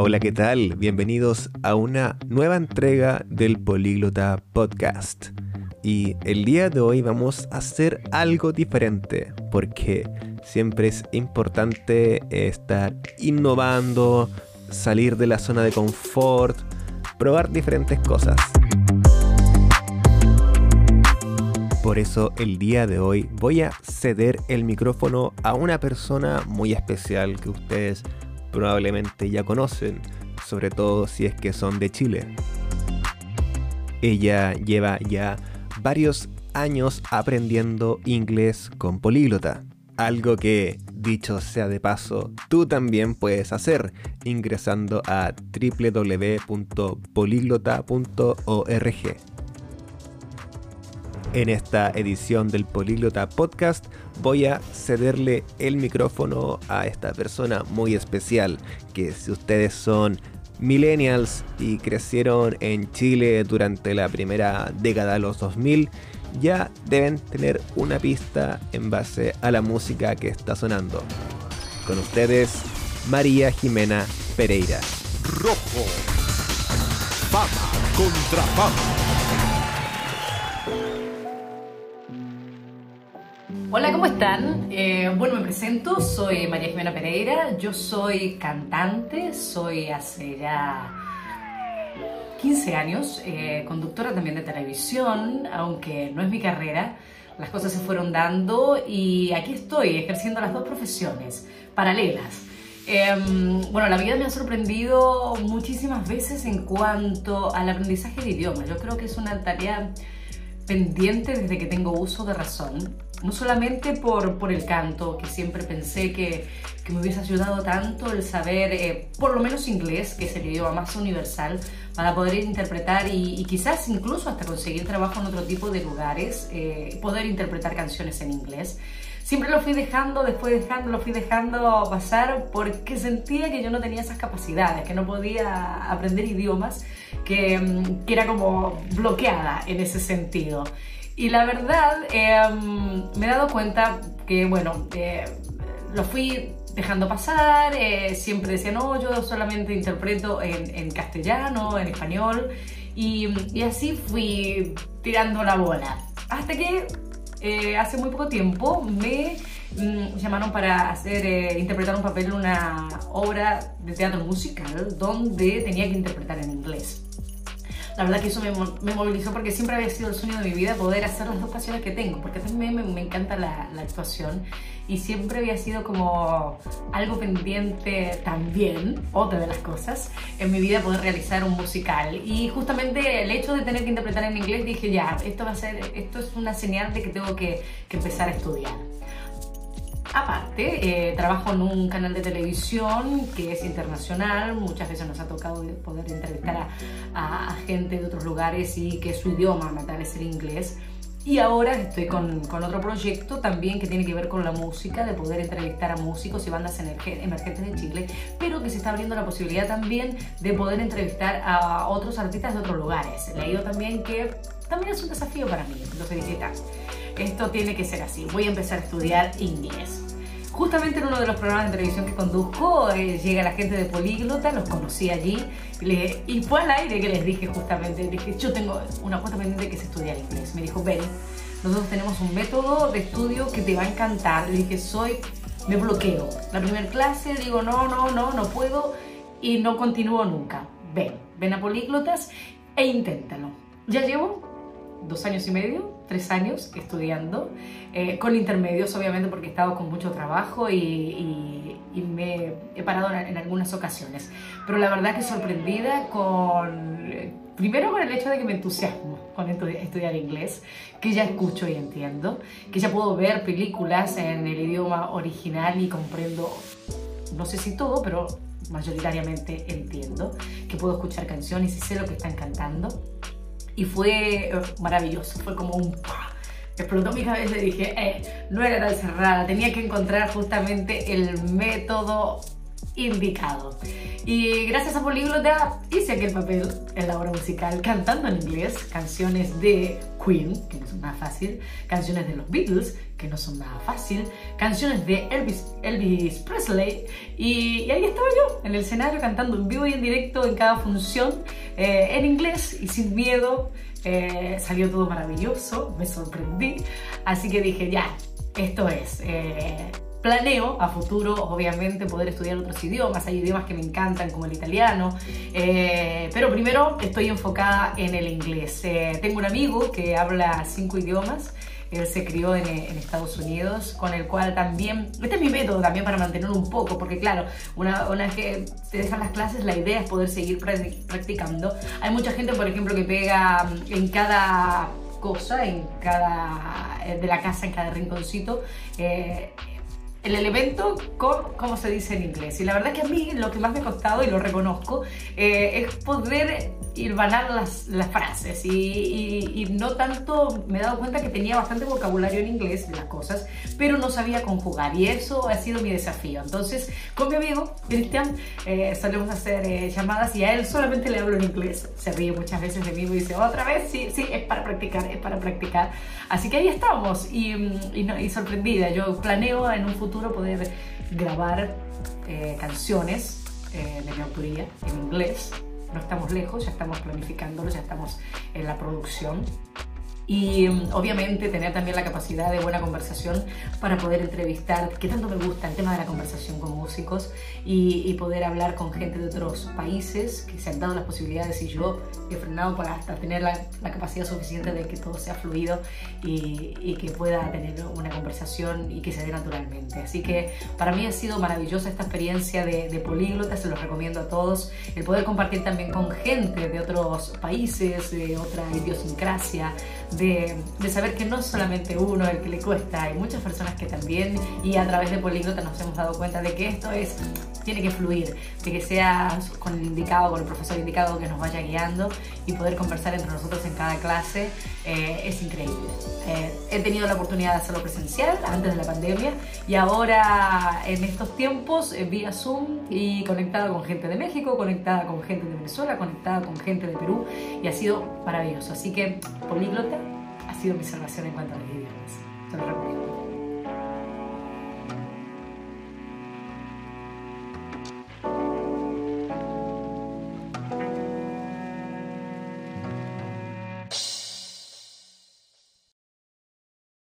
Hola, ¿qué tal? Bienvenidos a una nueva entrega del Políglota Podcast. Y el día de hoy vamos a hacer algo diferente, porque siempre es importante estar innovando, salir de la zona de confort, probar diferentes cosas. Por eso el día de hoy voy a ceder el micrófono a una persona muy especial que ustedes probablemente ya conocen, sobre todo si es que son de Chile. Ella lleva ya varios años aprendiendo inglés con políglota, algo que, dicho sea de paso, tú también puedes hacer ingresando a www.poliglota.org. En esta edición del Políglota Podcast voy a cederle el micrófono a esta persona muy especial que si ustedes son millennials y crecieron en Chile durante la primera década de los 2000, ya deben tener una pista en base a la música que está sonando. Con ustedes, María Jimena Pereira. Rojo. Fama contra fama. Hola, ¿cómo están? Eh, bueno, me presento, soy María Jimena Pereira, yo soy cantante, soy hace ya 15 años, eh, conductora también de televisión, aunque no es mi carrera, las cosas se fueron dando y aquí estoy ejerciendo las dos profesiones paralelas. Em, bueno, la vida me ha sorprendido muchísimas veces en cuanto al aprendizaje de idiomas. Yo creo que es una tarea pendiente desde que tengo uso de razón no solamente por, por el canto, que siempre pensé que, que me hubiese ayudado tanto el saber eh, por lo menos inglés, que es el idioma más universal, para poder interpretar y, quizás incluso hasta conseguir trabajo en otro tipo de lugares, eh, poder interpretar canciones en inglés. Siempre lo fui dejando, después dejando, lo fui dejando pasar porque sentía que yo no tenía esas capacidades, que no podía aprender idiomas, que, que era como bloqueada en ese sentido. Y la verdad, em, me he dado cuenta que, bueno, eh, lo fui dejando pasar, eh, siempre decía, no, yo solamente interpreto en, castellano, en español, y, y, así fui tirando la bola. Hasta que eh, hace muy poco tiempo me mm, llamaron para hacer, interpretar un papel en una obra de teatro musical donde tenía que interpretar en inglés la verdad que eso me, movilizó porque siempre había sido el sueño de mi vida poder hacer las dos pasiones que tengo, porque también me, me encanta la, la, actuación y siempre había sido como algo pendiente también, otra de las cosas, en mi vida poder realizar un musical. Y justamente el hecho de tener que interpretar en inglés dije, ya, esto va a ser, esto es una señal de que tengo que, que empezar a estudiar. Aparte, eh, trabajo en un canal de televisión que es internacional, muchas veces nos ha tocado poder entrevistar a, gente de otros lugares y que su idioma natal es el inglés. Y ahora estoy con, con, otro proyecto también que tiene que ver con la música, de poder entrevistar a músicos y bandas emergentes de Chile, pero que se está abriendo la posibilidad también de poder entrevistar a otros artistas de otros lugares. He leído también que también es un desafío para mí, lo felicitas esto tiene que ser así, voy a empezar a estudiar inglés. Justamente en uno de los programas de televisión que conduzco, eh, llega la gente de Políglota, los conocí allí, y fue al aire que les dije justamente, dije, yo tengo una cuota pendiente que es estudiar inglés. Me dijo, ven, nosotros tenemos un método de estudio que te va a encantar. Le dije, soy, me bloqueo. La primera clase digo, no, no, no, no puedo, y no continúo nunca. Ven, ven a Políglotas e inténtalo. Ya llevo dos años y medio, tres años estudiando, eh, con intermedios obviamente porque he estado con mucho trabajo y, me he parado en, algunas ocasiones. Pero la verdad que sorprendida con, primero con el hecho de que me entusiasmo con estudiar inglés, que ya escucho y entiendo, que ya puedo ver películas en el idioma original y comprendo, no sé si todo, pero mayoritariamente entiendo, que puedo escuchar canciones y sé lo que están cantando y fue eh, maravilloso, fue como un... Explotó mi cabeza y dije, eh, no era tan cerrada, tenía que encontrar justamente el método indicado. Y gracias a Políglota hice aquel papel en la obra musical cantando en inglés canciones de Que no son nada fácil, canciones de los Beatles, que no son nada fácil, canciones de Elvis, Elvis Presley, y, ahí estaba yo, en el escenario cantando en vivo y en directo en cada función, eh, en inglés y sin miedo, eh, salió todo maravilloso, me sorprendí, así que dije, ya, esto es. Eh, planeo a futuro, obviamente, poder estudiar otros idiomas. Hay idiomas que me encantan, como el italiano. Eh, pero primero estoy enfocada en el inglés. Eh, tengo un amigo que habla cinco idiomas. Él se crió en, Estados Unidos, con el cual también, este es mi método también para mantenerlo un poco, porque claro, una, una vez que te dejan las clases, la idea es poder seguir practicando. Hay mucha gente, por ejemplo, que pega en cada cosa, en cada, de la casa, en cada rinconcito, eh, el elemento con, como se dice en inglés. Y la verdad que a mí lo que más me ha costado, y lo reconozco, eh, es poder irvanar las, las frases. Y, no tanto, me he dado cuenta que tenía bastante vocabulario en inglés de las cosas, pero no sabía conjugar. Y eso ha sido mi desafío. Entonces, con mi amigo, Cristian, eh, solemos hacer eh, llamadas y a él solamente le hablo en inglés. Se ríe muchas veces de mí y dice, otra vez, sí, sí, es para practicar, es para practicar. Así que ahí estamos. Y, y sorprendida. Yo planeo en un futuro poder grabar eh, canciones eh, de mi autoría en inglés. No estamos lejos, ya estamos planificándolo, ya estamos en la producción y mm, obviamente tener también la capacidad de buena conversación para poder entrevistar, que tanto me gusta el tema de la conversación con músicos y, poder hablar con gente de otros países que se han dado las posibilidades y yo he frenado para hasta tener la, capacidad suficiente de que todo sea fluido y, que pueda tener una conversación y que se dé naturalmente. Así que para mí ha sido maravillosa esta experiencia de, de políglota, se los recomiendo a todos, el poder compartir también con gente de otros países, de otra idiosincrasia, de, saber que no solamente uno el que le cuesta, hay muchas personas que también, y a través de Políglota nos hemos dado cuenta de que esto es, tiene que fluir, de que sea con el indicado, con el profesor indicado que nos vaya guiando y poder conversar entre nosotros en cada clase eh, es increíble. Eh, he tenido la oportunidad de hacerlo presencial antes de la pandemia y ahora en estos tiempos eh, vía Zoom y conectada con gente de México, conectada con gente de Venezuela, conectada con gente de Perú y ha sido maravilloso. Así que Políglota ha sido mi salvación en cuanto a los idiomas. Te lo recomiendo.